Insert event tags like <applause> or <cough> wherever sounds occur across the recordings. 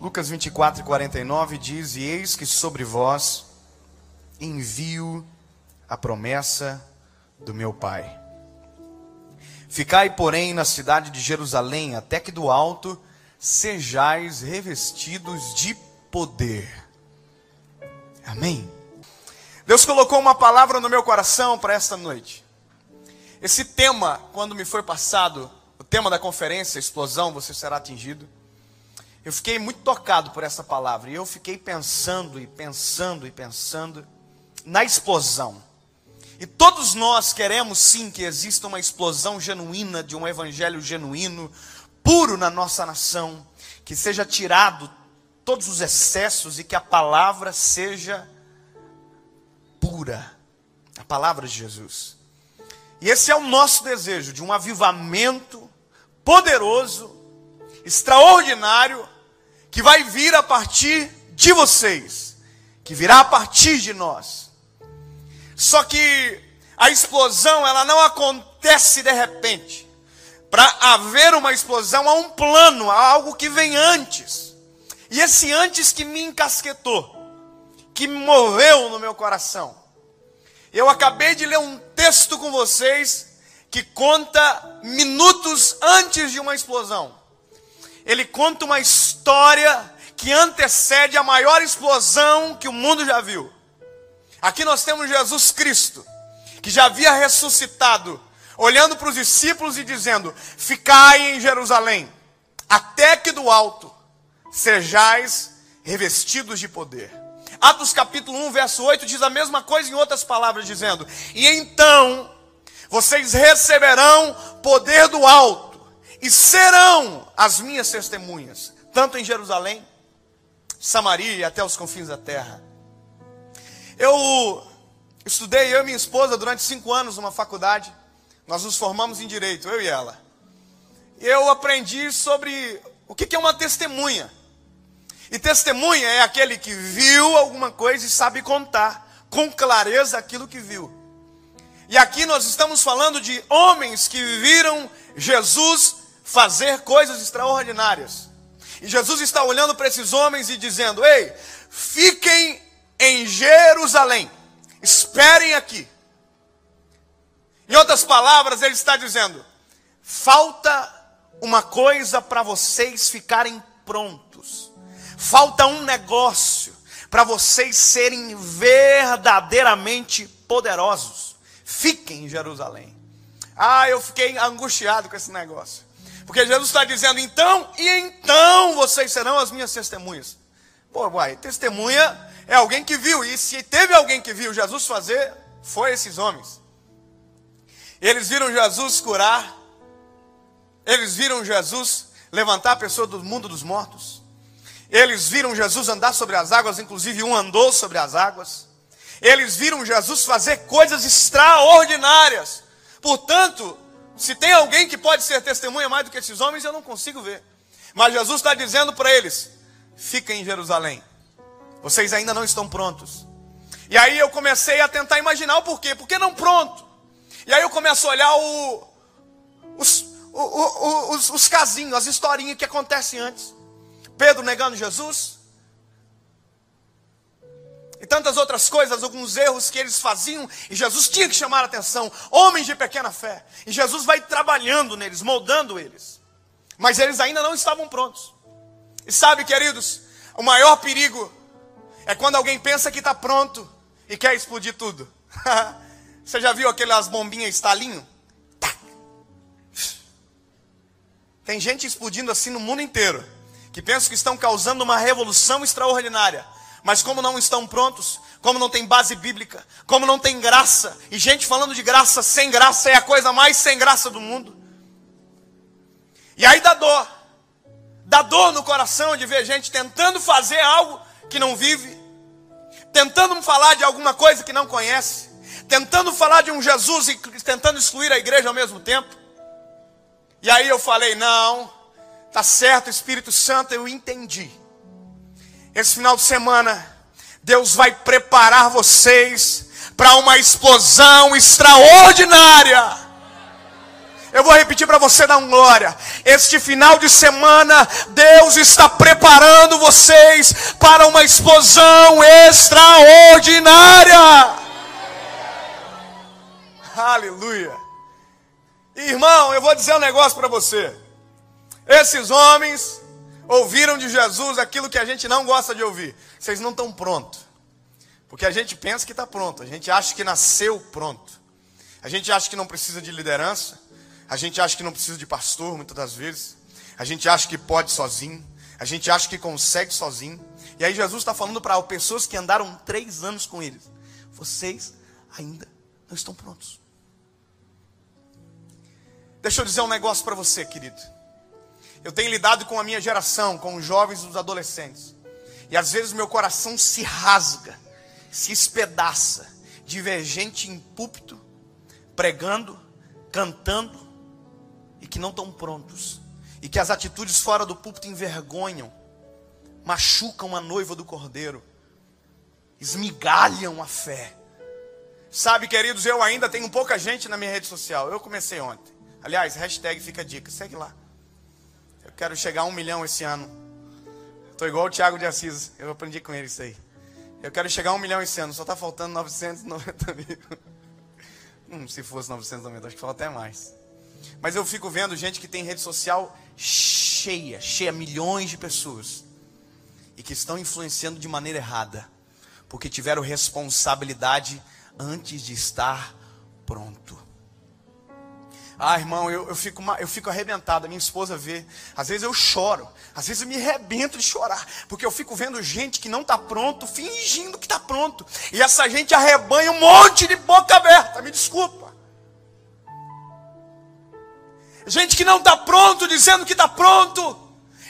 Lucas 24 e 49 diz: E eis que sobre vós envio a promessa do meu Pai. Ficai, porém, na cidade de Jerusalém, até que do alto sejais revestidos de poder. Amém. Deus colocou uma palavra no meu coração para esta noite. Esse tema, quando me foi passado, o tema da conferência, explosão, você será atingido. Eu fiquei muito tocado por essa palavra e eu fiquei pensando e pensando e pensando na explosão. E todos nós queremos sim que exista uma explosão genuína de um evangelho genuíno, puro na nossa nação, que seja tirado todos os excessos e que a palavra seja pura. A palavra de Jesus. E esse é o nosso desejo de um avivamento poderoso, extraordinário, que vai vir a partir de vocês, que virá a partir de nós. Só que a explosão, ela não acontece de repente. Para haver uma explosão, há um plano, há algo que vem antes. E esse antes que me encasquetou, que me moveu no meu coração. Eu acabei de ler um texto com vocês que conta minutos antes de uma explosão. Ele conta uma história que antecede a maior explosão que o mundo já viu. Aqui nós temos Jesus Cristo, que já havia ressuscitado, olhando para os discípulos e dizendo: Ficai em Jerusalém, até que do alto sejais revestidos de poder. Atos capítulo 1, verso 8 diz a mesma coisa em outras palavras, dizendo: E então vocês receberão poder do alto e serão as minhas testemunhas, tanto em Jerusalém, Samaria e até os confins da terra. Eu estudei, eu e minha esposa, durante cinco anos numa faculdade. Nós nos formamos em direito, eu e ela. Eu aprendi sobre o que é uma testemunha. E testemunha é aquele que viu alguma coisa e sabe contar com clareza aquilo que viu. E aqui nós estamos falando de homens que viram Jesus fazer coisas extraordinárias. E Jesus está olhando para esses homens e dizendo: Ei, fiquem em Jerusalém, esperem aqui. Em outras palavras, ele está dizendo: falta uma coisa para vocês ficarem prontos. Falta um negócio para vocês serem verdadeiramente poderosos. Fiquem em Jerusalém. Ah, eu fiquei angustiado com esse negócio. Porque Jesus está dizendo, então, e então vocês serão as minhas testemunhas. Pô, uai, testemunha é alguém que viu. E se teve alguém que viu Jesus fazer, foi esses homens. Eles viram Jesus curar. Eles viram Jesus levantar a pessoa do mundo dos mortos. Eles viram Jesus andar sobre as águas, inclusive um andou sobre as águas. Eles viram Jesus fazer coisas extraordinárias. Portanto, se tem alguém que pode ser testemunha mais do que esses homens, eu não consigo ver. Mas Jesus está dizendo para eles: fiquem em Jerusalém. Vocês ainda não estão prontos. E aí eu comecei a tentar imaginar o porquê. Por que não pronto? E aí eu começo a olhar o, os, o, o, os, os casinhos, as historinhas que acontecem antes. Pedro negando Jesus. E tantas outras coisas, alguns erros que eles faziam, e Jesus tinha que chamar a atenção. Homens de pequena fé. E Jesus vai trabalhando neles, moldando eles. Mas eles ainda não estavam prontos. E sabe, queridos, o maior perigo é quando alguém pensa que está pronto e quer explodir tudo. <laughs> Você já viu aquelas bombinhas estalinho? Tem gente explodindo assim no mundo inteiro que pensam que estão causando uma revolução extraordinária, mas como não estão prontos, como não tem base bíblica, como não tem graça, e gente falando de graça sem graça é a coisa mais sem graça do mundo. E aí dá dor, dá dor no coração de ver gente tentando fazer algo que não vive, tentando falar de alguma coisa que não conhece, tentando falar de um Jesus e tentando excluir a igreja ao mesmo tempo. E aí eu falei: não, Tá certo, Espírito Santo, eu entendi. Esse final de semana, Deus vai preparar vocês para uma explosão extraordinária. Eu vou repetir para você dar um glória. Este final de semana, Deus está preparando vocês para uma explosão extraordinária. Aleluia. Irmão, eu vou dizer um negócio para você. Esses homens ouviram de Jesus aquilo que a gente não gosta de ouvir. Vocês não estão prontos. Porque a gente pensa que está pronto. A gente acha que nasceu pronto. A gente acha que não precisa de liderança. A gente acha que não precisa de pastor, muitas das vezes. A gente acha que pode sozinho. A gente acha que consegue sozinho. E aí Jesus está falando para pessoas que andaram três anos com eles. Vocês ainda não estão prontos. Deixa eu dizer um negócio para você, querido. Eu tenho lidado com a minha geração, com os jovens e os adolescentes. E às vezes meu coração se rasga, se espedaça de ver gente em púlpito, pregando, cantando, e que não estão prontos. E que as atitudes fora do púlpito envergonham, machucam a noiva do cordeiro, esmigalham a fé. Sabe, queridos, eu ainda tenho pouca gente na minha rede social. Eu comecei ontem. Aliás, hashtag fica dica, segue lá. Quero chegar a um milhão esse ano. Estou igual o Thiago de Assis, eu aprendi com ele isso aí. Eu quero chegar a um milhão esse ano, só está faltando 990 <laughs> mil. Hum, se fosse 990, acho que falta até mais. Mas eu fico vendo gente que tem rede social cheia, cheia, milhões de pessoas. E que estão influenciando de maneira errada. Porque tiveram responsabilidade antes de estar pronto. Ah, irmão, eu, eu, fico, eu fico arrebentado. A minha esposa vê. Às vezes eu choro. Às vezes eu me arrebento de chorar. Porque eu fico vendo gente que não está pronto, fingindo que está pronto. E essa gente arrebanha um monte de boca aberta. Me desculpa. Gente que não está pronto, dizendo que está pronto.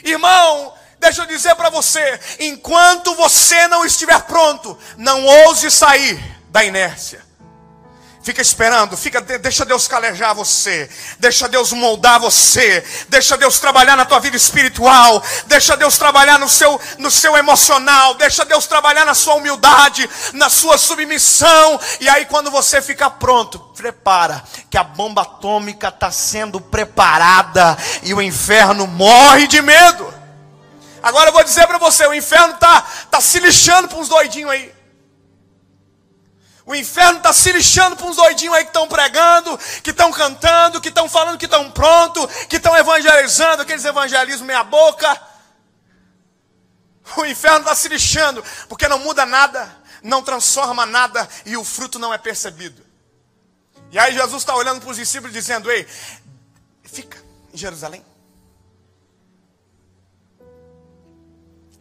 Irmão, deixa eu dizer para você: enquanto você não estiver pronto, não ouse sair da inércia. Fica esperando, fica, deixa Deus calejar você, deixa Deus moldar você, deixa Deus trabalhar na tua vida espiritual, deixa Deus trabalhar no seu, no seu emocional, deixa Deus trabalhar na sua humildade, na sua submissão, e aí quando você ficar pronto, prepara, que a bomba atômica está sendo preparada e o inferno morre de medo. Agora eu vou dizer para você, o inferno está tá se lixando para uns doidinhos aí. O inferno está se lixando para uns doidinhos aí que estão pregando, que estão cantando, que estão falando que estão pronto, que estão evangelizando, aqueles evangelismos meia boca. O inferno está se lixando, porque não muda nada, não transforma nada e o fruto não é percebido. E aí Jesus está olhando para os discípulos dizendo: Ei, fica em Jerusalém.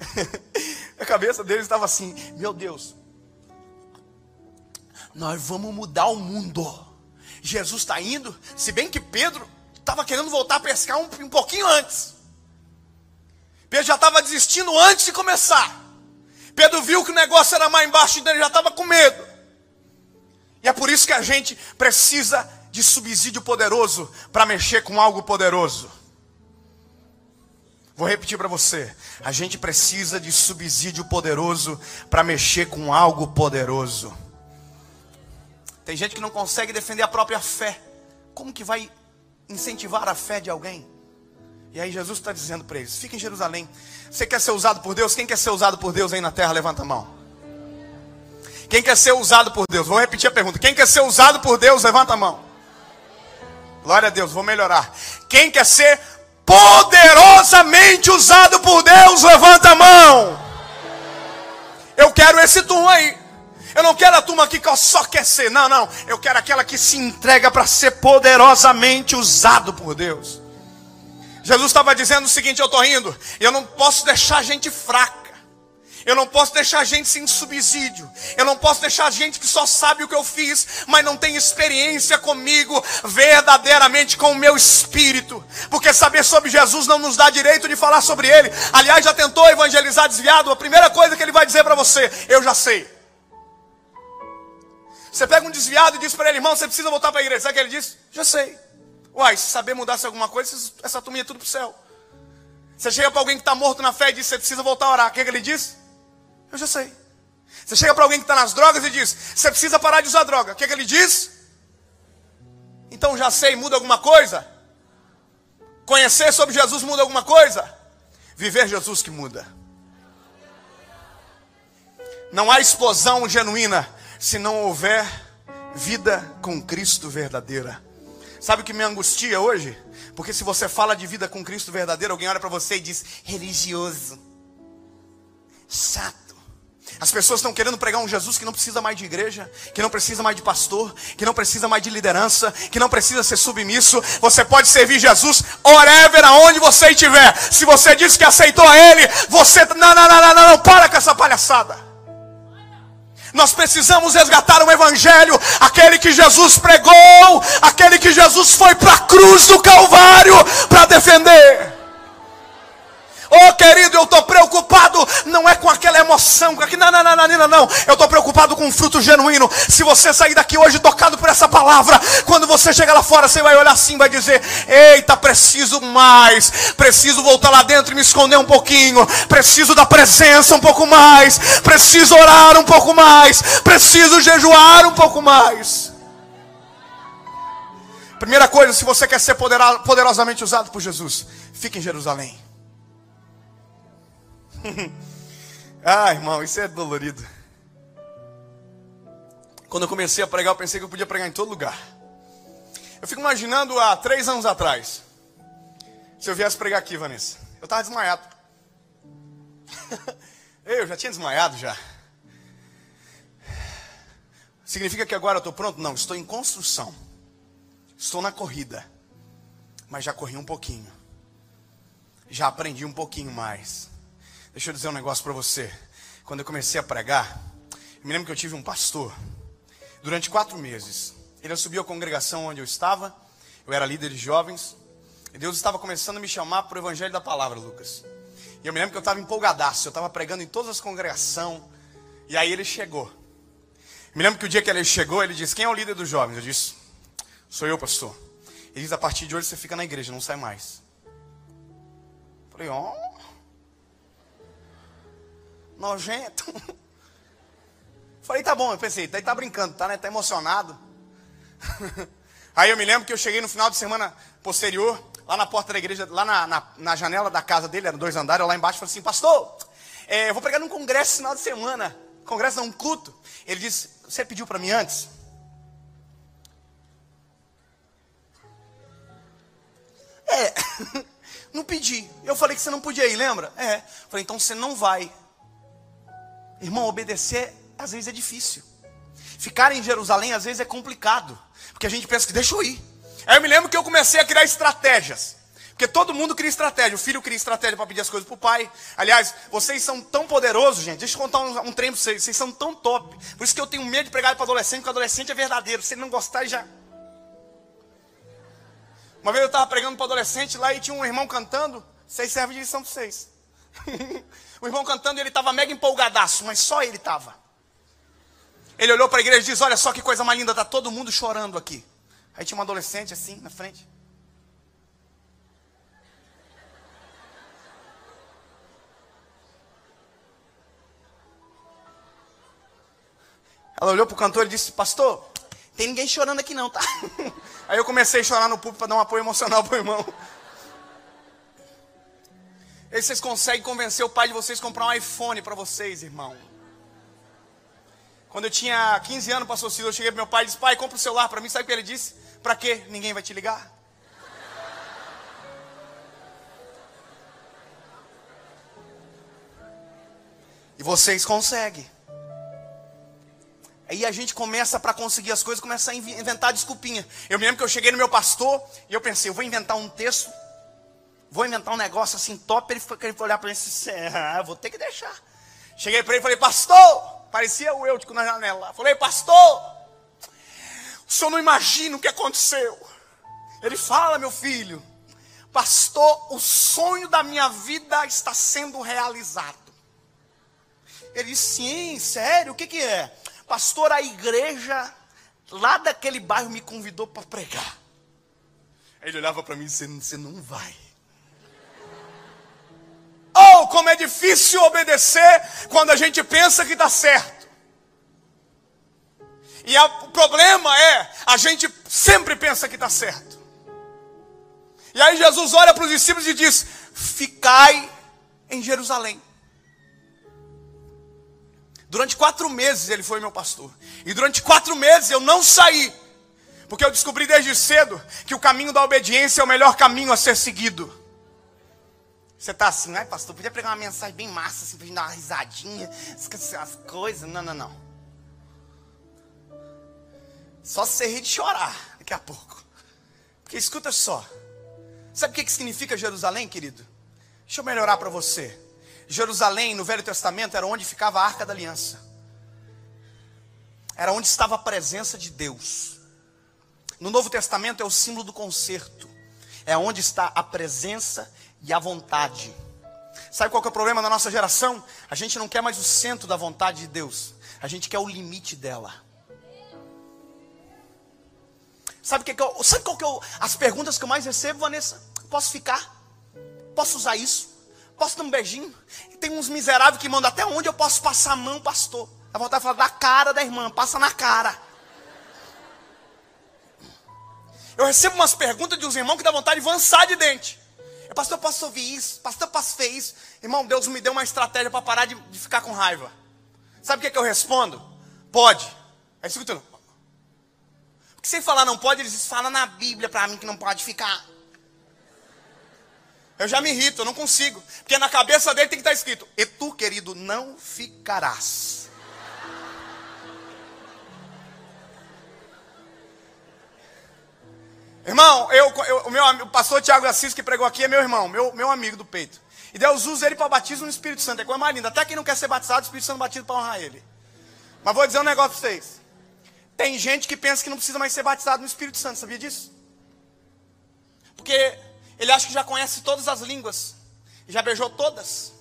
<laughs> a cabeça deles estava assim: Meu Deus, nós vamos mudar o mundo. Jesus está indo, se bem que Pedro estava querendo voltar a pescar um, um pouquinho antes. Pedro já estava desistindo antes de começar. Pedro viu que o negócio era mais embaixo, então ele já estava com medo. E é por isso que a gente precisa de subsídio poderoso para mexer com algo poderoso. Vou repetir para você. A gente precisa de subsídio poderoso para mexer com algo poderoso. Tem gente que não consegue defender a própria fé. Como que vai incentivar a fé de alguém? E aí Jesus está dizendo para eles: fica em Jerusalém. Você quer ser usado por Deus? Quem quer ser usado por Deus aí na terra? Levanta a mão. Quem quer ser usado por Deus? Vou repetir a pergunta. Quem quer ser usado por Deus? Levanta a mão. Glória a Deus, vou melhorar. Quem quer ser poderosamente usado por Deus? Levanta a mão. Eu quero esse turno aí. Eu não quero a turma aqui que só quer ser. Não, não. Eu quero aquela que se entrega para ser poderosamente usado por Deus. Jesus estava dizendo o seguinte: eu estou rindo. Eu não posso deixar gente fraca. Eu não posso deixar gente sem subsídio. Eu não posso deixar gente que só sabe o que eu fiz, mas não tem experiência comigo verdadeiramente com o meu espírito. Porque saber sobre Jesus não nos dá direito de falar sobre ele. Aliás, já tentou evangelizar desviado? A primeira coisa que ele vai dizer para você: eu já sei. Você pega um desviado e diz para ele, irmão, você precisa voltar para a igreja. Sabe o que ele diz? Já sei. Uai, se saber mudar alguma coisa, essa turminha é tudo para o céu. Você chega para alguém que está morto na fé e diz, você precisa voltar a orar. O que, é que ele diz? Eu já sei. Você chega para alguém que está nas drogas e diz, você precisa parar de usar droga. O que, é que ele diz? Então já sei, muda alguma coisa? Conhecer sobre Jesus muda alguma coisa? Viver Jesus que muda. Não há explosão genuína se não houver vida com Cristo verdadeira. Sabe o que me angustia hoje? Porque se você fala de vida com Cristo verdadeiro, alguém olha para você e diz: religioso, chato. As pessoas estão querendo pregar um Jesus que não precisa mais de igreja, que não precisa mais de pastor, que não precisa mais de liderança, que não precisa ser submisso. Você pode servir Jesus wherever, aonde você estiver. Se você diz que aceitou a Ele, você. Não, não, não, não, não, não para com essa palhaçada. Nós precisamos resgatar o Evangelho, aquele que Jesus pregou, aquele que Jesus foi para a cruz do Calvário para defender. Oh querido, eu estou preocupado, não é com aquela emoção, com aquele, não, não, não, não, não. Eu estou preocupado com um fruto genuíno. Se você sair daqui hoje tocado por essa palavra, quando você chegar lá fora, você vai olhar assim, vai dizer: Eita, preciso mais, preciso voltar lá dentro e me esconder um pouquinho, preciso da presença um pouco mais, preciso orar um pouco mais, preciso jejuar um pouco mais. Primeira coisa, se você quer ser poderosamente usado por Jesus, fique em Jerusalém. <laughs> ah, irmão, isso é dolorido. Quando eu comecei a pregar, eu pensei que eu podia pregar em todo lugar. Eu fico imaginando há três anos atrás. Se eu viesse pregar aqui, Vanessa. Eu estava desmaiado. <laughs> eu já tinha desmaiado já. Significa que agora eu estou pronto? Não, estou em construção. Estou na corrida. Mas já corri um pouquinho. Já aprendi um pouquinho mais. Deixa eu dizer um negócio para você. Quando eu comecei a pregar, eu me lembro que eu tive um pastor, durante quatro meses. Ele subiu à congregação onde eu estava, eu era líder de jovens, e Deus estava começando a me chamar para o Evangelho da Palavra, Lucas. E eu me lembro que eu estava empolgadaço, eu estava pregando em todas as congregações, e aí ele chegou. Me lembro que o dia que ele chegou, ele disse: Quem é o líder dos jovens? Eu disse: Sou eu, pastor. Ele diz: A partir de hoje você fica na igreja, não sai mais. Eu falei. Oh nojento. <laughs> Falei, tá bom, eu pensei, tá, tá brincando, tá, né? Tá emocionado. <laughs> Aí eu me lembro que eu cheguei no final de semana posterior, lá na porta da igreja, lá na, na, na janela da casa dele, eram dois andares, lá embaixo falei assim, pastor, é, eu vou pregar num congresso no final de semana. Congresso não, um culto. Ele disse, você pediu para mim antes? É, <laughs> não pedi. Eu falei que você não podia ir, lembra? É. Falei, então você não vai. Irmão, obedecer às vezes é difícil. Ficar em Jerusalém às vezes é complicado. Porque a gente pensa que deixa eu ir. Aí eu me lembro que eu comecei a criar estratégias. Porque todo mundo cria estratégia. O filho cria estratégia para pedir as coisas para o pai. Aliás, vocês são tão poderosos, gente. Deixa eu contar um, um trem para vocês. Vocês são tão top. Por isso que eu tenho medo de pregar para adolescente, porque adolescente é verdadeiro. Se ele não gostar, já. Uma vez eu estava pregando para adolescente lá e tinha um irmão cantando. Vocês servem de lição para vocês. <laughs> O irmão cantando ele estava mega empolgadaço, mas só ele estava. Ele olhou para a igreja e disse: Olha só que coisa mais linda, está todo mundo chorando aqui. Aí tinha uma adolescente assim na frente. Ela olhou para o cantor e disse: Pastor, tem ninguém chorando aqui não, tá? <laughs> Aí eu comecei a chorar no púlpito para dar um apoio emocional para o irmão. E vocês conseguem convencer o pai de vocês a comprar um iPhone para vocês, irmão. Quando eu tinha 15 anos, pastor Ciro, eu cheguei para meu pai e disse: Pai, compra o um celular para mim. Sabe o que ele disse? Para quê? Ninguém vai te ligar. E vocês conseguem. Aí a gente começa para conseguir as coisas, começa a inventar desculpinha. Eu me lembro que eu cheguei no meu pastor e eu pensei, eu vou inventar um texto Vou inventar um negócio assim top. Ele foi, ele olhar para mim e disse: ah, vou ter que deixar. Cheguei para ele e falei: Pastor, parecia o Eutico na janela. Falei: Pastor, o senhor não imagina o que aconteceu. Ele fala, meu filho, Pastor, o sonho da minha vida está sendo realizado. Ele disse: Sim, sério, o que, que é? Pastor, a igreja lá daquele bairro me convidou para pregar. Ele olhava para mim e disse: Você não vai. Oh, como é difícil obedecer quando a gente pensa que está certo. E a, o problema é, a gente sempre pensa que está certo. E aí Jesus olha para os discípulos e diz: Ficai em Jerusalém. Durante quatro meses ele foi meu pastor. E durante quatro meses eu não saí. Porque eu descobri desde cedo que o caminho da obediência é o melhor caminho a ser seguido. Você está assim, ai pastor, podia pregar uma mensagem bem massa, assim, pra gente dar uma risadinha, as coisas. Não, não, não. Só se você rir de chorar daqui a pouco. Porque escuta só. Sabe o que significa Jerusalém, querido? Deixa eu melhorar para você. Jerusalém, no Velho Testamento, era onde ficava a arca da aliança. Era onde estava a presença de Deus. No Novo Testamento é o símbolo do concerto. É onde está a presença e a vontade. Sabe qual é o problema da nossa geração? A gente não quer mais o centro da vontade de Deus. A gente quer o limite dela. Sabe, que que eu, sabe qual que eu, as perguntas que eu mais recebo, Vanessa? Posso ficar? Posso usar isso? Posso dar um beijinho? Tem uns miseráveis que mandam até onde eu posso passar a mão, pastor. A vontade de falar da cara da irmã, passa na cara. Eu recebo umas perguntas de uns irmãos que dá vontade de avançar de dente. Pastor, eu posso ouvir isso? Pastor, eu posso isso? Irmão, Deus me deu uma estratégia para parar de, de, ficar com raiva. Sabe o que, que eu respondo? Pode. Aí escuta. Porque sem falar não pode, eles falam na Bíblia para mim que não pode ficar. Eu já me irrito, eu não consigo. Porque na cabeça dele tem que estar escrito: E tu, querido, não ficarás. Irmão, eu, eu, o meu o pastor Tiago Assis que pregou aqui é meu irmão, meu, meu amigo do peito. E Deus usa ele para batismo no Espírito Santo. É coisa mais linda. Até quem não quer ser batizado, o Espírito Santo batiza para honrar ele. Mas vou dizer um negócio para vocês. Tem gente que pensa que não precisa mais ser batizado no Espírito Santo, sabia disso? Porque ele acha que já conhece todas as línguas. Já beijou todas.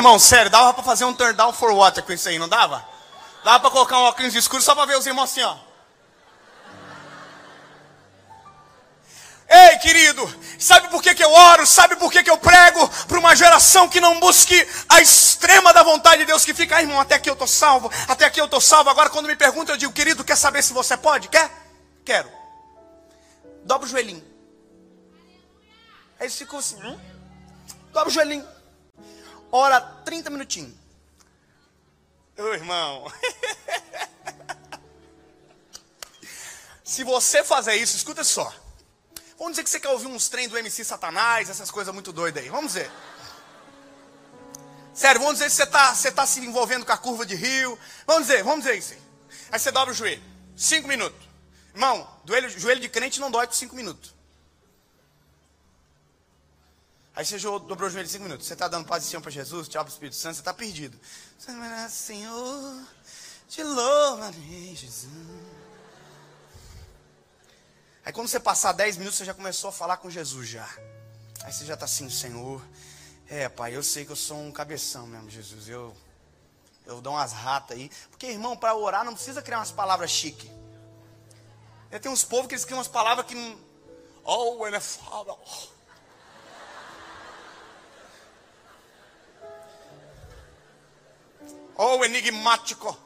Irmão, sério, dava para fazer um turn down for water com isso aí, não dava? Dava para colocar um óculos escuro só para ver os irmãos assim, ó. Ei, querido, sabe por que, que eu oro? Sabe por que, que eu prego para uma geração que não busque a extrema da vontade de Deus, que fica, ah, irmão, até aqui eu estou salvo, até aqui eu estou salvo. Agora, quando me perguntam, eu digo, querido, quer saber se você pode? Quer? Quero. Dobra o joelhinho. Aí eles ficam assim, hum? dobra o joelhinho. Ora 30 minutinhos. Ô irmão. <laughs> Se você fazer isso, escuta só. Vamos dizer que você quer ouvir uns trem do MC Satanás, essas coisas muito doidas aí. Vamos dizer. Sério, vamos dizer que você está você tá se envolvendo com a curva de rio. Vamos dizer, vamos dizer isso aí. Aí você dobra o joelho. Cinco minutos. Irmão, joelho, joelho de crente não dói por cinco minutos. Aí você dobrou o joelho cinco minutos. Você está dando paz e Senhor para Jesus, tchau para o Espírito Santo, você está perdido. Senhor, te louvarei, Jesus. Aí quando você passar dez minutos, você já começou a falar com Jesus já. Aí você já está assim, Senhor, é pai, eu sei que eu sou um cabeção mesmo, Jesus. Eu, eu dou umas ratas aí. Porque, irmão, para orar não precisa criar umas palavras chique. Tem uns povos que eles criam umas palavras que. Oh, ele é foda. Oh, enigmático.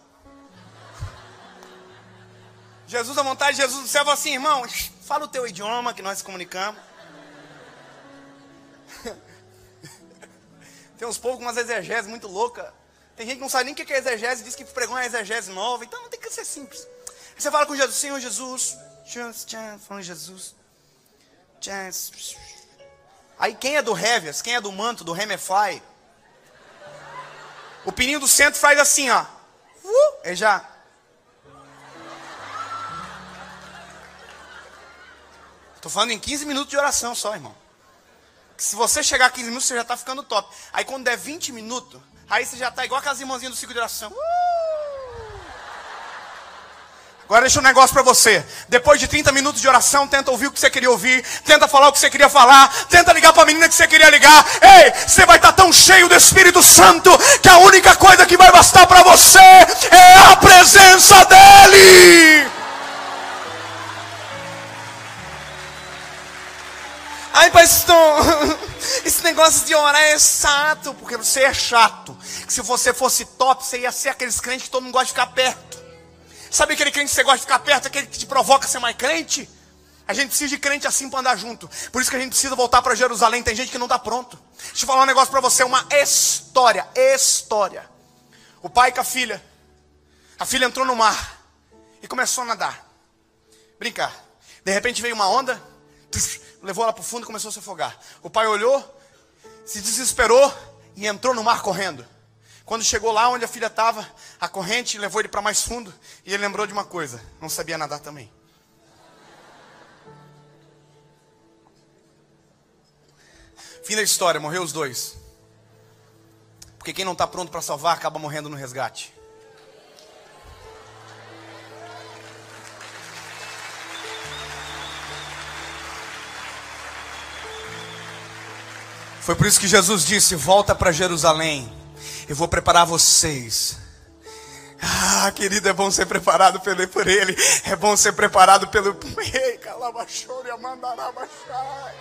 Jesus, a vontade de Jesus do céu, assim, irmão, fala o teu idioma que nós comunicamos. <laughs> Tem uns povos com umas exegeses muito loucas. Tem gente que não sabe nem o que é exegese diz que pregou uma exegese nova. Então não tem que ser simples. Você fala com Jesus, Senhor Jesus. Falando Jesus. Aí quem é do Heavias, quem é do manto, do Hemefly, o pininho do centro faz assim, ó. Uh, ele já. Estou falando em 15 minutos de oração só, irmão. Se você chegar a 15 minutos, você já está ficando top. Aí quando der 20 minutos, aí você já está igual aquelas irmãzinhas do ciclo de oração. Uh! Agora deixa um negócio para você. Depois de 30 minutos de oração, tenta ouvir o que você queria ouvir, tenta falar o que você queria falar, tenta ligar para a menina que você queria ligar. Ei, você vai estar tá tão cheio do Espírito Santo que a única coisa que vai bastar para você é a presença dele. Ai, pastor, <laughs> esse negócio de orar é chato, porque você é chato. Se você fosse top, você ia ser aqueles crentes que todo mundo gosta de ficar perto. Sabe aquele crente que você gosta de ficar perto, aquele que te provoca a ser mais crente? A gente precisa de crente assim para andar junto. Por isso que a gente precisa voltar para Jerusalém. Tem gente que não está pronto. Deixa eu falar um negócio para você, uma história, história. O pai com a filha. A filha entrou no mar e começou a nadar. Brincar. De repente veio uma onda, levou ela para o fundo e começou a se afogar. O pai olhou, se desesperou e entrou no mar correndo. Quando chegou lá onde a filha estava, a corrente levou ele para mais fundo e ele lembrou de uma coisa: não sabia nadar também. Fim da história, morreu os dois. Porque quem não está pronto para salvar acaba morrendo no resgate. Foi por isso que Jesus disse: Volta para Jerusalém, eu vou preparar vocês. Ah, querido, é bom ser preparado por ele, é bom ser preparado pelo. <laughs> Ei, calabachore, amandarabachai.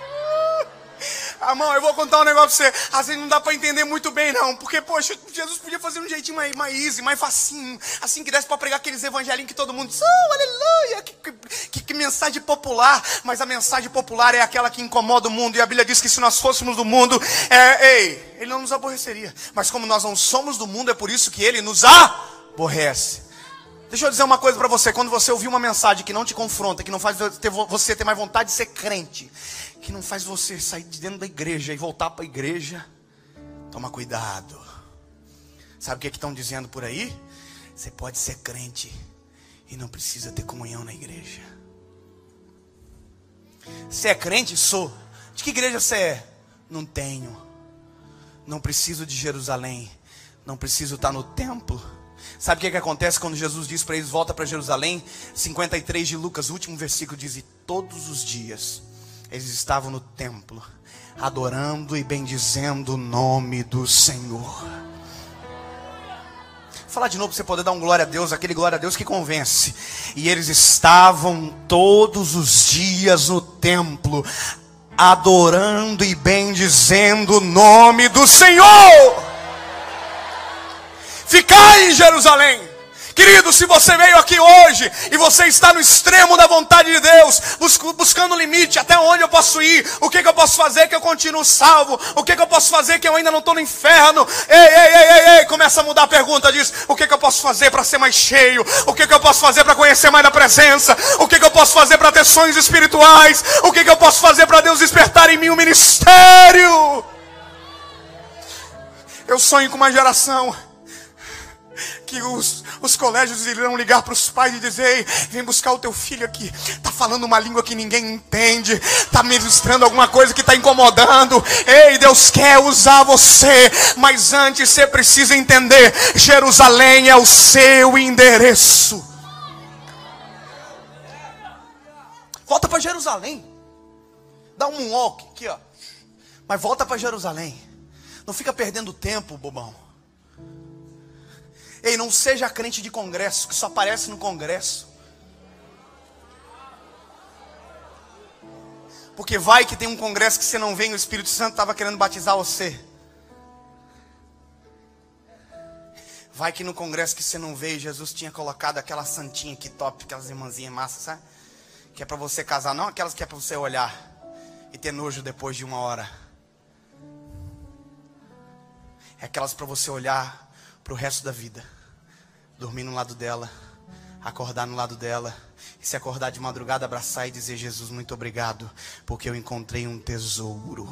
Amão, eu vou contar um negócio pra você. Vezes não dá para entender muito bem, não. Porque, poxa, Jesus podia fazer um jeitinho mais, mais easy, mais facinho. Assim que desse para pregar aqueles evangelinhos que todo mundo diz, oh, aleluia. Que, que, que, mensagem popular. Mas a mensagem popular é aquela que incomoda o mundo. E a Bíblia diz que se nós fôssemos do mundo, é, ei, ele não nos aborreceria. Mas como nós não somos do mundo, é por isso que ele nos aborrece. Deixa eu dizer uma coisa para você. Quando você ouvir uma mensagem que não te confronta, que não faz você ter mais vontade de ser crente, que não faz você sair de dentro da igreja e voltar para a igreja, toma cuidado. Sabe o que, é estão dizendo por aí? Você pode ser crente e não precisa ter comunhão na igreja. Você é crente? Sou. De que igreja você é? Não tenho. Não preciso de Jerusalém. Não preciso estar no templo. Sabe o que, é que acontece quando Jesus diz para eles: volta para Jerusalém? 53 de Lucas, o último versículo diz: E todos os dias eles estavam no templo, adorando e bendizendo o nome do Senhor. Vou falar de novo para você poder dar um glória a Deus, aquele glória a Deus que convence. E eles estavam todos os dias no templo, adorando e bendizendo o nome do Senhor. Ficai em Jerusalém Querido, se você veio aqui hoje e você está no extremo da vontade de Deus, buscando o limite, até onde eu posso ir, o que, que eu posso fazer que eu continuo salvo, o que, que eu posso fazer que eu ainda não estou no inferno, ei, ei, ei, ei, ei, começa a mudar a pergunta, diz, o que, que eu posso fazer para ser mais cheio, o que, que eu posso fazer para conhecer mais da presença, o que, que eu posso fazer para ter sonhos espirituais, o que, que eu posso fazer para Deus despertar em mim um ministério. Eu sonho com uma geração que os, os colégios irão ligar para os pais e dizer: vem buscar o teu filho aqui. Está falando uma língua que ninguém entende, está ministrando alguma coisa que está incomodando. Ei, Deus quer usar você, mas antes você precisa entender: Jerusalém é o seu endereço. Volta para Jerusalém. Dá um walk aqui, ó. Mas volta para Jerusalém. Não fica perdendo tempo, bobão. Ei, não seja crente de congresso, que só aparece no congresso. Porque vai que tem um congresso que você não vem, o Espírito Santo estava querendo batizar você. Vai que no congresso que você não veio, Jesus tinha colocado aquela santinha que top, aquelas irmãzinhas massas, sabe? Que é para você casar, não aquelas que é para você olhar e ter nojo depois de uma hora. É aquelas para você olhar para o resto da vida dormir no lado dela, acordar no lado dela, e se acordar de madrugada, abraçar e dizer: Jesus, muito obrigado, porque eu encontrei um tesouro.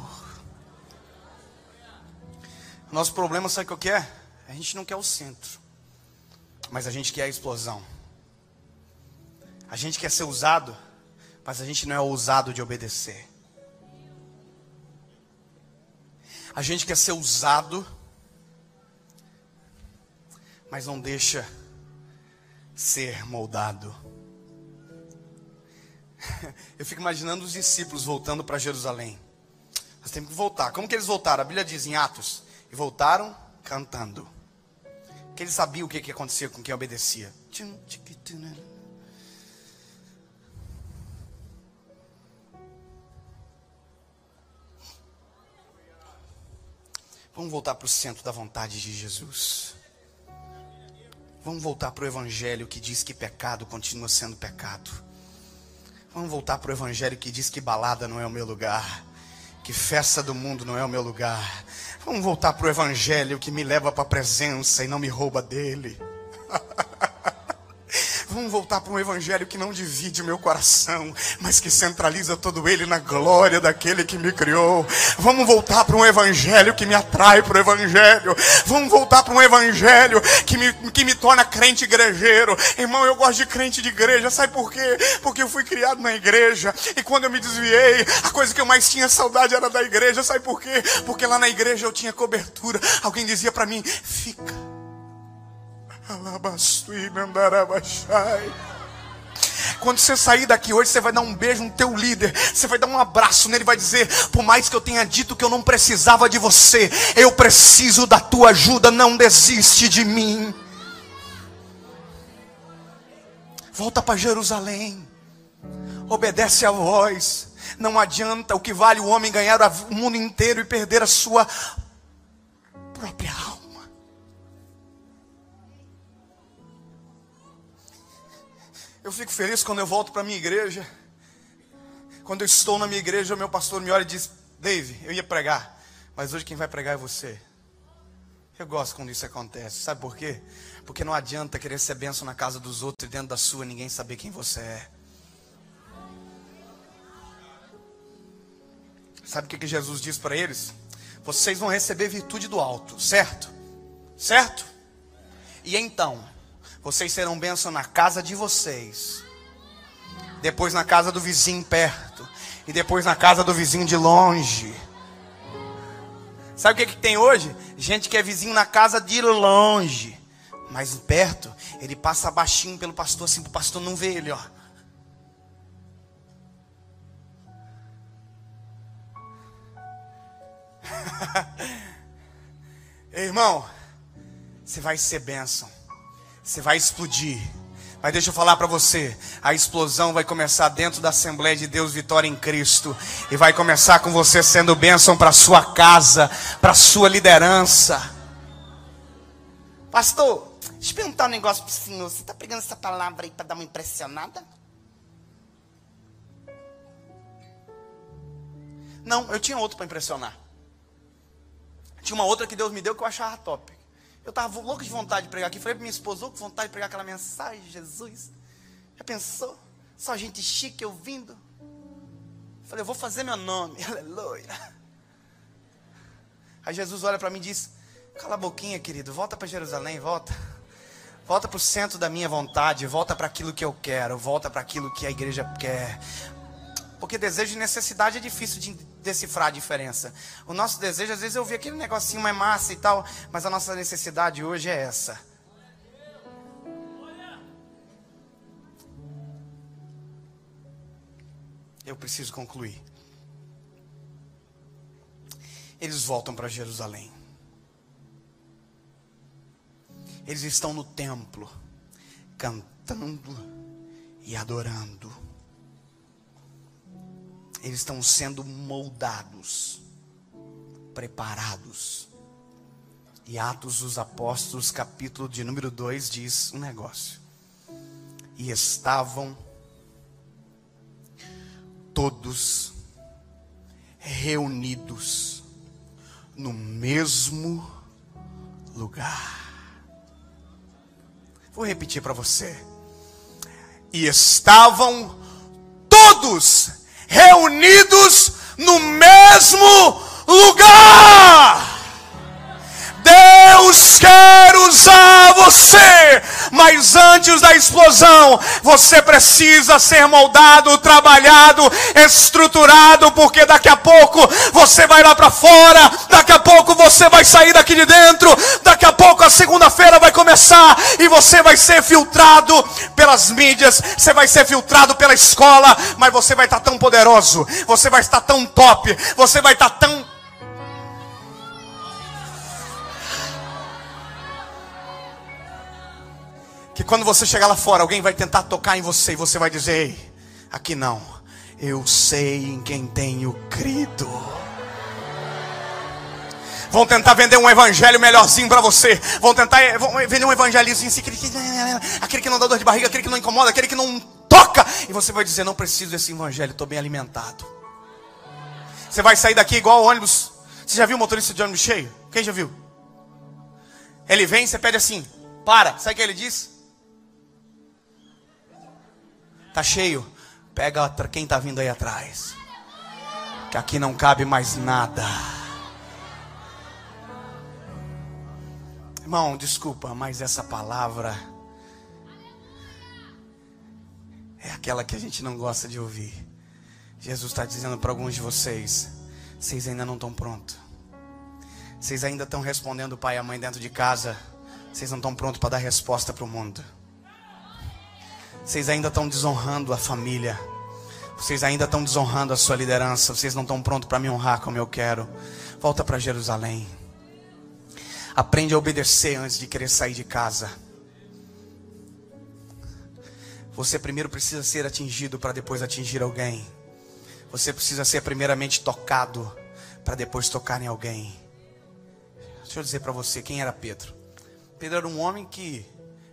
Nosso problema, sabe o que é? A gente não quer o centro, mas a gente quer a explosão. A gente quer ser usado, mas a gente não é ousado de obedecer. A gente quer ser usado, mas não deixa ser moldado. <laughs> Eu fico imaginando os discípulos voltando para Jerusalém. Nós temos que voltar. Como que eles voltaram? A Bíblia diz em Atos: e voltaram cantando. Que eles sabiam o que, que acontecia com quem obedecia. Vamos voltar para o centro da vontade de Jesus. Vamos voltar para o Evangelho que diz que pecado continua sendo pecado. Vamos voltar para o Evangelho que diz que balada não é o meu lugar, que festa do mundo não é o meu lugar. Vamos voltar para o Evangelho que me leva para a presença e não me rouba dele. <laughs> Vamos voltar para um evangelho que não divide o meu coração, mas que centraliza todo ele na glória daquele que me criou. Vamos voltar para um evangelho que me atrai para o evangelho. Vamos voltar para um evangelho que me, que me torna crente igrejeiro. Irmão, eu gosto de crente de igreja. Sabe por quê? Porque eu fui criado na igreja. E quando eu me desviei, a coisa que eu mais tinha saudade era da igreja. Sabe por quê? Porque lá na igreja eu tinha cobertura. Alguém dizia para mim: fica quando você sair daqui hoje, você vai dar um beijo no teu líder, você vai dar um abraço nele, vai dizer: por mais que eu tenha dito que eu não precisava de você, eu preciso da tua ajuda, não desiste de mim. Volta para Jerusalém, obedece a voz. Não adianta o que vale o homem ganhar o mundo inteiro e perder a sua própria alma. Eu fico feliz quando eu volto para minha igreja. Quando eu estou na minha igreja, o meu pastor me olha e diz: Dave, eu ia pregar, mas hoje quem vai pregar é você. Eu gosto quando isso acontece. Sabe por quê? Porque não adianta querer ser benção na casa dos outros e dentro da sua ninguém saber quem você é. Sabe o que, que Jesus diz para eles? Vocês vão receber virtude do alto, certo? Certo? E então, vocês serão bênção na casa de vocês. Depois na casa do vizinho perto. E depois na casa do vizinho de longe. Sabe o que, que tem hoje? Gente que é vizinho na casa de longe. Mas perto, ele passa baixinho pelo pastor, assim, o pastor não ver ele, ó. <laughs> Irmão, você vai ser bênção. Você vai explodir. Mas deixa eu falar para você, a explosão vai começar dentro da Assembleia de Deus Vitória em Cristo e vai começar com você sendo bênção para sua casa, para sua liderança. Pastor, deixa eu perguntar um negócio para o senhor. Você está pegando essa palavra aí para dar uma impressionada? Não, eu tinha outro para impressionar. Tinha uma outra que Deus me deu que eu achava top. Eu estava louco de vontade de pregar aqui. Falei para minha esposa, louco de vontade de pregar aquela mensagem, Jesus. Já pensou? Só gente chique ouvindo. Falei, eu vou fazer meu nome. <laughs> Aleluia. Aí Jesus olha para mim e diz: Cala a boquinha, querido. Volta para Jerusalém, volta. Volta para o centro da minha vontade. Volta para aquilo que eu quero. Volta para aquilo que a igreja quer. Porque desejo e necessidade é difícil de decifrar a diferença. O nosso desejo, às vezes, eu vi aquele negocinho mais massa e tal, mas a nossa necessidade hoje é essa. Eu preciso concluir. Eles voltam para Jerusalém. Eles estão no templo, cantando e adorando eles estão sendo moldados, preparados. E Atos dos Apóstolos, capítulo de número 2, diz um negócio. E estavam todos reunidos no mesmo lugar. Vou repetir para você. E estavam todos reunidos no mesmo lugar. Deus quer usar você, mas antes da explosão, você precisa ser moldado, trabalhado, estruturado, porque daqui a pouco você vai lá para fora, daqui a pouco você vai sair daqui de dentro, daqui a pouco a segunda-feira vai começar e você vai ser filtrado pelas mídias, você vai ser filtrado pela escola, mas você vai estar tão poderoso, você vai estar tão top, você vai estar tão que quando você chegar lá fora, alguém vai tentar tocar em você e você vai dizer: Ei, aqui não, eu sei em quem tenho crido. Vão tentar vender um evangelho melhorzinho para você. Vão tentar eh, vão vender um evangelhozinho assim, aquele que, aquele que não dá dor de barriga, aquele que não incomoda, aquele que não toca. E você vai dizer: Não preciso desse evangelho, estou bem alimentado. Você vai sair daqui igual ônibus. Você já viu o motorista de ônibus cheio? Quem já viu? Ele vem, você pede assim: Para. Sabe o que ele diz? Tá cheio. Pega quem está vindo aí atrás. Que aqui não cabe mais nada. Irmão, desculpa, mas essa palavra é aquela que a gente não gosta de ouvir. Jesus está dizendo para alguns de vocês: vocês ainda não estão prontos. Vocês ainda estão respondendo o pai e a mãe dentro de casa. Vocês não estão prontos para dar resposta para o mundo. Vocês ainda estão desonrando a família. Vocês ainda estão desonrando a sua liderança. Vocês não estão prontos para me honrar como eu quero. Volta para Jerusalém. Aprende a obedecer antes de querer sair de casa. Você primeiro precisa ser atingido para depois atingir alguém. Você precisa ser primeiramente tocado para depois tocar em alguém. Deixa eu dizer para você quem era Pedro. Pedro era um homem que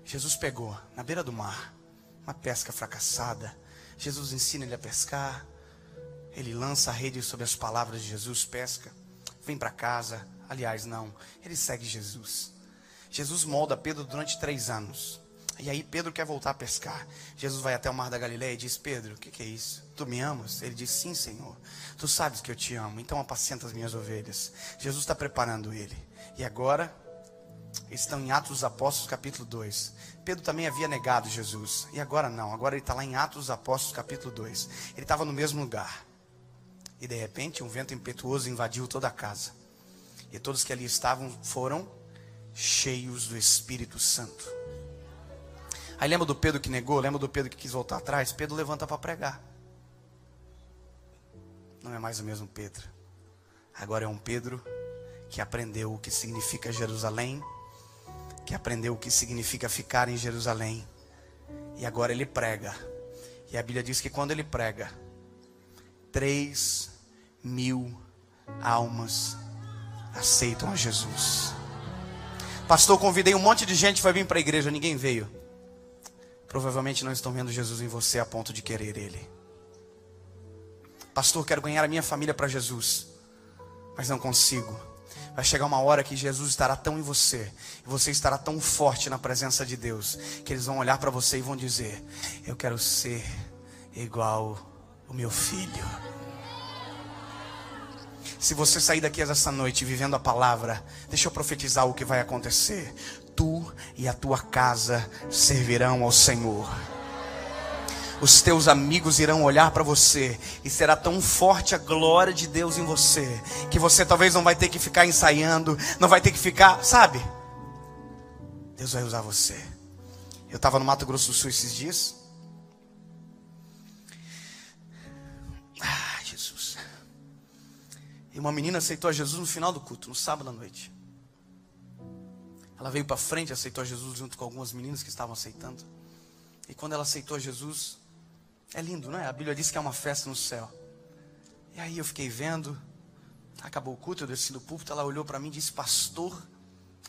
Jesus pegou na beira do mar, uma pesca fracassada. Jesus ensina ele a pescar. Ele lança a rede sobre as palavras de Jesus, pesca. Vem para casa, Aliás, não. Ele segue Jesus. Jesus molda Pedro durante três anos. E aí Pedro quer voltar a pescar. Jesus vai até o mar da Galileia e diz: Pedro, o que, que, é isso? Tu me amas? Ele diz: Sim, Senhor. Tu sabes que eu te amo. Então apacenta as minhas ovelhas. Jesus está preparando ele. E agora estão em Atos dos Apóstolos, capítulo 2. Pedro também havia negado Jesus. E agora não. Agora ele está lá em Atos dos Apóstolos, capítulo 2. Ele estava no mesmo lugar. E de repente um vento impetuoso invadiu toda a casa. E todos que ali estavam foram cheios do Espírito Santo. Aí lembra do Pedro que negou? Lembra do Pedro que quis voltar atrás? Pedro levanta para pregar. Não é mais o mesmo Pedro. Agora é um Pedro que aprendeu o que significa Jerusalém, que aprendeu o que significa ficar em Jerusalém. E agora ele prega. E a Bíblia diz que quando ele prega, três mil almas aceitam a Jesus. Pastor, convidei um monte de gente para vir para a igreja, ninguém veio. Provavelmente não estão vendo Jesus em você a ponto de querer Ele. Pastor, quero ganhar a minha família para Jesus, mas não consigo. Vai chegar uma hora que Jesus estará tão em você, e você estará tão forte na presença de Deus, que eles vão olhar para você e vão dizer: Eu quero ser igual o meu filho. Se você sair daqui essa noite vivendo a palavra, deixa eu profetizar o que vai acontecer. Tu e a tua casa servirão ao Senhor. Os teus amigos irão olhar para você e será tão forte a glória de Deus em você que você talvez não vai ter que ficar ensaiando, não vai ter que ficar, sabe? Deus vai usar você. Eu estava no Mato Grosso do Sul esses dias. E uma menina aceitou a Jesus no final do culto, no sábado à noite. Ela veio para frente, aceitou a Jesus junto com algumas meninas que estavam aceitando. E quando ela aceitou Jesus, é lindo, não é? A Bíblia diz que é uma festa no céu. E aí eu fiquei vendo, acabou o culto, eu desci do púlpito, ela olhou para mim e disse: Pastor,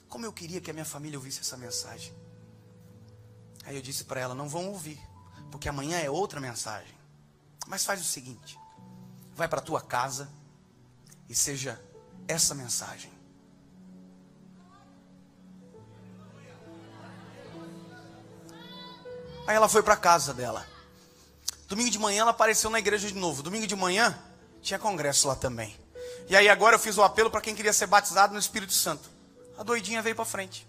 como eu queria que a minha família ouvisse essa mensagem. Aí eu disse para ela: Não vão ouvir, porque amanhã é outra mensagem. Mas faz o seguinte: vai para tua casa e seja essa mensagem. Aí ela foi para casa dela. Domingo de manhã ela apareceu na igreja de novo. Domingo de manhã tinha congresso lá também. E aí agora eu fiz o apelo para quem queria ser batizado no Espírito Santo. A doidinha veio para frente.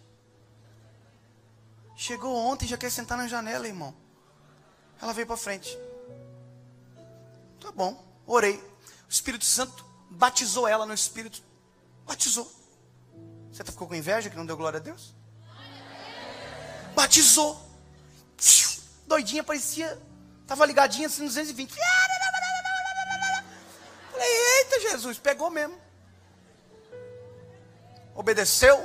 Chegou ontem já quer sentar na janela, irmão. Ela veio para frente. Tá bom, orei. O Espírito Santo batizou ela no Espírito. Batizou. Você ficou com inveja que não deu glória a Deus? Batizou. Doidinha, parecia. Estava ligadinha assim nos 220. Falei, eita Jesus, pegou mesmo. Obedeceu,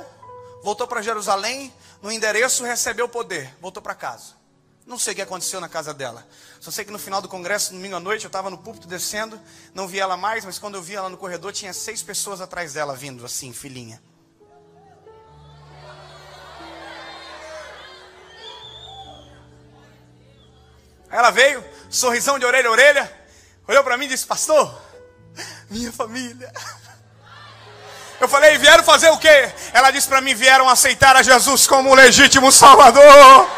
voltou para Jerusalém, no endereço recebeu o poder, voltou para casa. Não sei o que aconteceu na casa dela. Só sei que no final do congresso, domingo à noite, eu estava no púlpito descendo, não vi ela mais, mas quando eu vi ela no corredor, tinha seis pessoas atrás dela vindo, assim, filhinha. Aí ela veio, sorrisão de orelha a orelha, olhou para mim e disse: Pastor, minha família. <laughs> Eu falei: Vieram fazer o quê? Ela disse para mim: Vieram aceitar a Jesus como o legítimo Salvador. <laughs>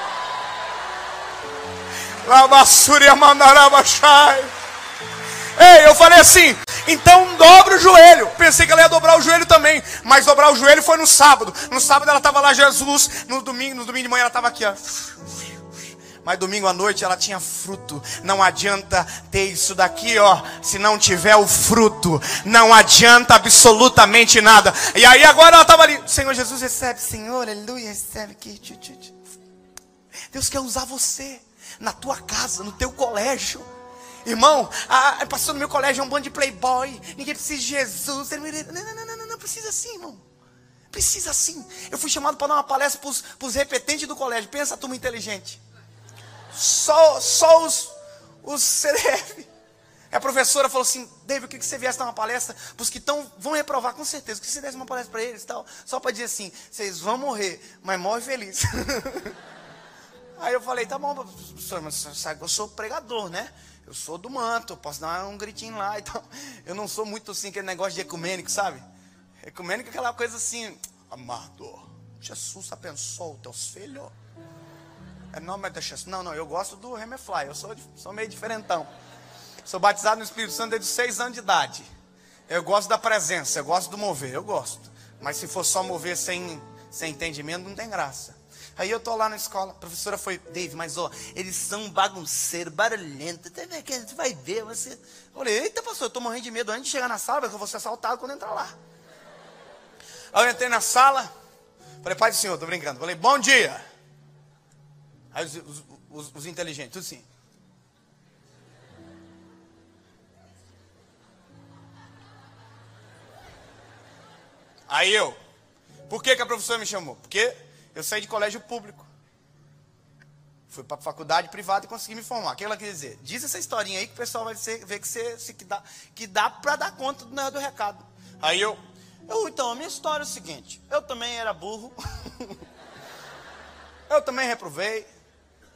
Ei, eu falei assim, então dobra o joelho. Pensei que ela ia dobrar o joelho também, mas dobrar o joelho foi no sábado. No sábado ela estava lá, Jesus. No domingo, no domingo de manhã ela estava aqui, ó mas domingo à noite ela tinha fruto. Não adianta ter isso daqui, ó, se não tiver o fruto, não adianta absolutamente nada. E aí agora ela estava ali, Senhor Jesus recebe, Senhor, aleluia, recebe. Deus quer usar você na tua casa, no teu colégio. Irmão, a, passou no meu colégio é um bando de playboy. Ninguém precisa de Jesus. Não, não, não, não, não precisa assim, irmão. Precisa sim. Eu fui chamado para dar uma palestra para os repetentes do colégio. Pensa turma inteligente. Só, só os, os CDF. A professora falou assim: David, o que, que você viesse dar uma palestra para os que tão, vão reprovar? Com certeza. que você desse uma palestra para eles tal. Só para dizer assim: vocês vão morrer, mas morre feliz. <laughs> Aí eu falei: tá bom, professor, mas sabe, eu sou pregador, né? Eu sou do manto, posso dar um gritinho lá e tal. Eu não sou muito assim, aquele negócio de ecumênico, sabe? Ecumênico é aquela coisa assim: amado, Jesus abençoe os teus filhos. É nome da chance. Não, não, eu gosto do Remefly. Eu sou, sou meio diferentão. Sou batizado no Espírito Santo desde seis anos de idade. Eu gosto da presença, eu gosto do mover, eu gosto. Mas se for só mover sem, sem entendimento, não tem graça. Aí eu tô lá na escola, a professora foi, Dave, mas ó, eles são bagunceiros, barulhentos, você vai ver, você. Eu falei, eita pastor, eu tô morrendo de medo antes de chegar na sala, porque eu vou ser assaltado quando entrar lá. Aí eu entrei na sala, falei, pai do senhor, tô brincando. Falei, bom dia. Aí os, os, os, os inteligentes, tudo assim. Aí eu, por que, que a professora me chamou? Porque eu saí de colégio público. Fui para faculdade privada e consegui me formar. O que ela quer dizer? Diz essa historinha aí que o pessoal vai ver que, você, que dá, que dá para dar conta do, do recado. Aí eu, eu, então, a minha história é o seguinte: eu também era burro, <laughs> eu também reprovei,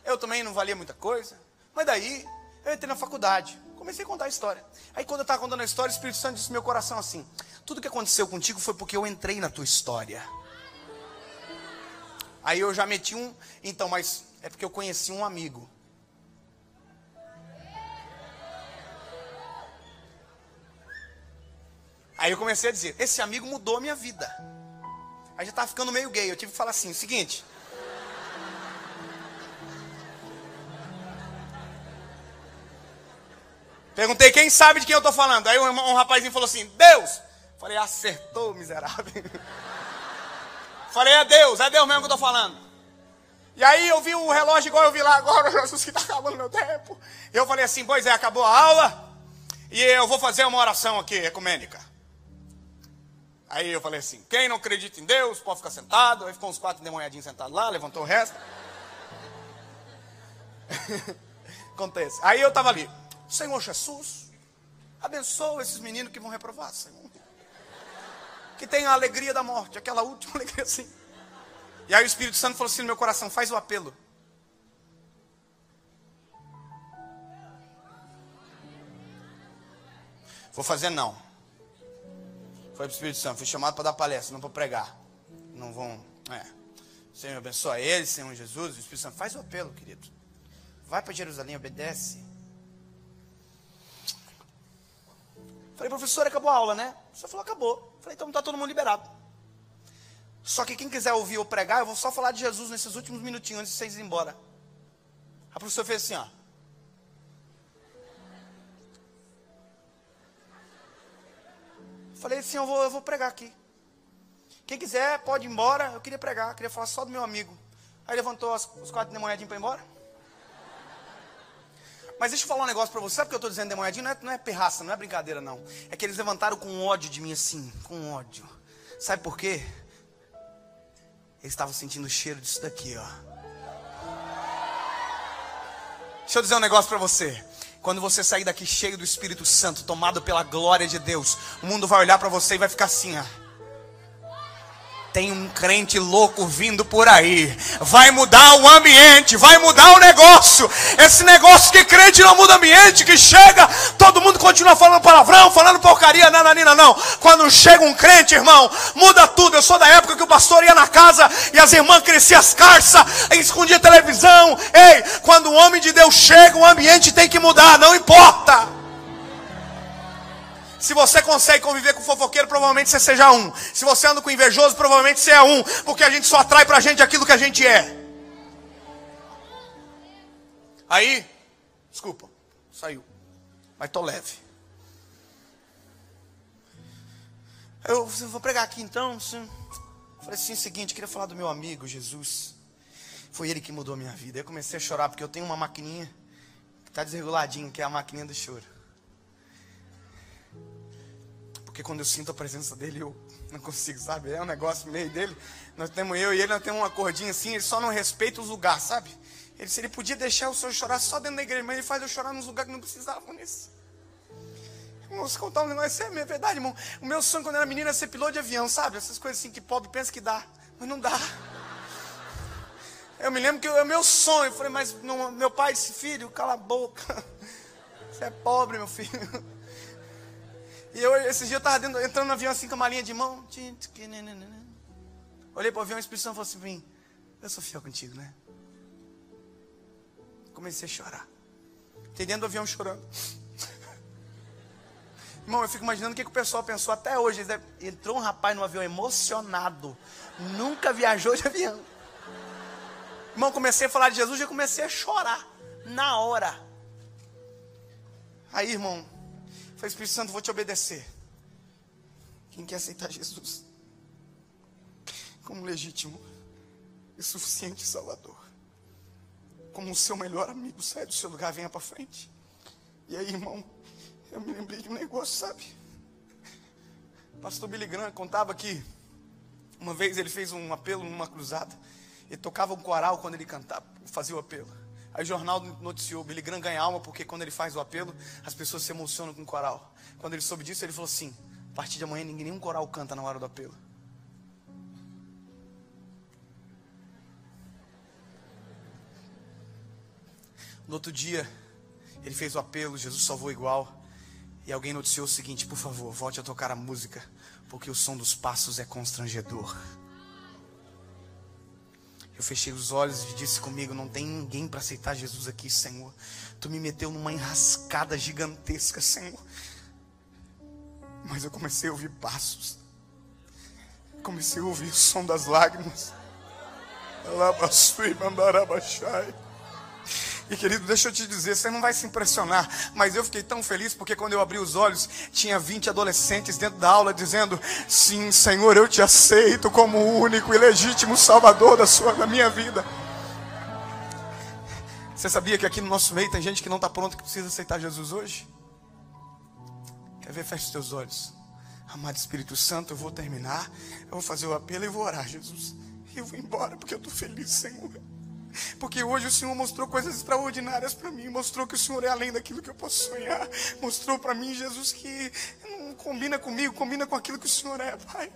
eu também não valia muita coisa. Mas daí, eu entrei na faculdade. Comecei a contar a história. Aí quando eu estava contando a história, o Espírito Santo disse no meu coração assim: Tudo que aconteceu contigo foi porque eu entrei na tua história. Aí eu já meti um. Então, mas é porque eu conheci um amigo. Aí eu comecei a dizer: Esse amigo mudou a minha vida. Aí já estava ficando meio gay. Eu tive que falar assim: seguinte. Perguntei quem sabe de quem eu estou falando. Aí um, um rapazinho falou assim: Deus. Falei, acertou, miserável. <laughs> Falei, é Deus, é Deus mesmo que eu estou falando. E aí eu vi o relógio igual eu vi lá agora, <laughs> Jesus, que está acabando meu tempo. E eu falei assim, pois é, acabou a aula. E eu vou fazer uma oração aqui, ecumênica. Aí eu falei assim, quem não acredita em Deus, pode ficar sentado. Aí ficou uns quatro demonhadinhos sentados lá, levantou o resto. <laughs> Acontece. Aí eu estava ali. Senhor Jesus, abençoa esses meninos que vão reprovar, Senhor. Que tem a alegria da morte, aquela última <laughs> alegria assim. E aí o Espírito Santo falou assim no meu coração: faz o apelo. Vou fazer não. Foi para o Espírito Santo, fui chamado para dar palestra, não para pregar. Não vão. É. Senhor, abençoa eles, Senhor Jesus. O Espírito Santo, faz o apelo, querido. Vai para Jerusalém, obedece. Falei, professor, acabou a aula, né? Você falou, acabou. Falei, então está todo mundo liberado. Só que quem quiser ouvir eu pregar, eu vou só falar de Jesus nesses últimos minutinhos antes de vocês irem embora. A professora fez assim, ó. Falei assim, eu vou, eu vou pregar aqui. Quem quiser pode ir embora. Eu queria pregar, eu queria falar só do meu amigo. Aí levantou as, os quatro demonhadinhos para ir embora. Mas deixa eu falar um negócio para você. Sabe o que eu estou dizendo demonhadinho? Não é, não é perraça, não é brincadeira, não. É que eles levantaram com ódio de mim assim, com ódio. Sabe por quê? Eles estavam sentindo o cheiro disso daqui, ó. Deixa eu dizer um negócio para você. Quando você sair daqui cheio do Espírito Santo, tomado pela glória de Deus, o mundo vai olhar para você e vai ficar assim, ó tem um crente louco vindo por aí. Vai mudar o ambiente, vai mudar o negócio. Esse negócio que crente não muda ambiente, que chega, todo mundo continua falando palavrão, falando porcaria, nananina, não. Quando chega um crente, irmão, muda tudo. Eu sou da época que o pastor ia na casa e as irmãs cresciam as carças, escondia televisão. Ei, quando o homem de Deus chega, o ambiente tem que mudar, não importa. Se você consegue conviver com fofoqueiro, provavelmente você seja um. Se você anda com invejoso, provavelmente você é um. Porque a gente só atrai pra gente aquilo que a gente é. Aí, desculpa, saiu. Mas tô leve. Eu vou pregar aqui então. Falei assim: o seguinte, queria falar do meu amigo Jesus. Foi ele que mudou a minha vida. Eu comecei a chorar porque eu tenho uma maquininha que está desreguladinha, que é a maquininha do choro. Porque quando eu sinto a presença dele, eu não consigo, sabe? É um negócio meio dele. Nós temos eu e ele, nós temos uma cordinha assim, ele só não respeita os lugares, sabe? Ele, se ele podia deixar o senhor chorar só dentro da igreja, mas ele faz eu chorar nos lugares que não precisavam nisso. Vamos contar um negócio, é verdade, irmão. O meu sonho quando era menina era ser piloto de avião, sabe? Essas coisas assim que pobre pensa que dá, mas não dá. Eu me lembro que é o meu sonho. Eu falei, mas não, meu pai disse, filho, cala a boca. <laughs> Você é pobre, meu filho. E eu, esses dias eu estava entrando no avião assim com uma linha de mão. Olhei para o avião e a Santo falou assim Eu sou fiel contigo, né? Comecei a chorar. Fiquei dentro do avião chorando. <laughs> Irmão, eu fico imaginando o que, que o pessoal pensou até hoje. Entrou um rapaz no avião emocionado. Nunca viajou de avião. Irmão, comecei a falar de Jesus e comecei a chorar. Na hora. Aí, irmão, Falei, Espírito Santo, vou te obedecer. Quem quer aceitar Jesus como legítimo e suficiente Salvador, como o seu melhor amigo, sai do seu lugar, venha para frente. E aí, irmão, eu me lembrei de um negócio, sabe? Pastor Billy Graham contava que uma vez ele fez um apelo numa cruzada e tocava um coral quando ele cantava, fazia o apelo. Aí o jornal noticiou, Billy Graham ganha alma porque quando ele faz o apelo, as pessoas se emocionam com o coral. Quando ele soube disso, ele falou assim: a partir de amanhã ninguém nenhum coral canta na hora do apelo. No outro dia, ele fez o apelo, Jesus salvou igual. E alguém noticiou o seguinte: por favor, volte a tocar a música, porque o som dos passos é constrangedor. Eu fechei os olhos e disse comigo: Não tem ninguém para aceitar Jesus aqui, Senhor. Tu me meteu numa enrascada gigantesca, Senhor. Mas eu comecei a ouvir passos. Comecei a ouvir o som das lágrimas. Alabaçui, mandarabachai. E querido, deixa eu te dizer, você não vai se impressionar, mas eu fiquei tão feliz porque quando eu abri os olhos, tinha 20 adolescentes dentro da aula dizendo: Sim, Senhor, eu te aceito como o único e legítimo Salvador da, sua, da minha vida. Você sabia que aqui no nosso meio tem gente que não está pronto que precisa aceitar Jesus hoje? Quer ver? Feche os teus olhos. Amado Espírito Santo, eu vou terminar, eu vou fazer o apelo e vou orar, Jesus. E eu vou embora porque eu estou feliz, Senhor. Porque hoje o Senhor mostrou coisas extraordinárias para mim. Mostrou que o Senhor é além daquilo que eu posso sonhar. Mostrou para mim, Jesus, que não combina comigo, combina com aquilo que o Senhor é, Pai.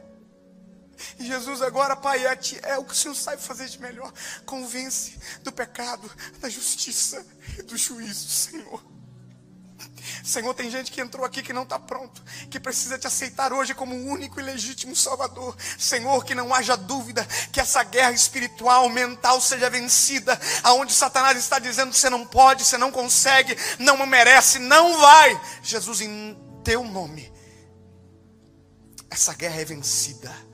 E Jesus agora, Pai, é, é o que o Senhor sabe fazer de melhor. Convence do pecado, da justiça e do juízo, Senhor. Senhor, tem gente que entrou aqui que não está pronto, que precisa te aceitar hoje como o único e legítimo Salvador. Senhor, que não haja dúvida que essa guerra espiritual, mental seja vencida, aonde Satanás está dizendo você não pode, você não consegue, não merece, não vai. Jesus, em teu nome, essa guerra é vencida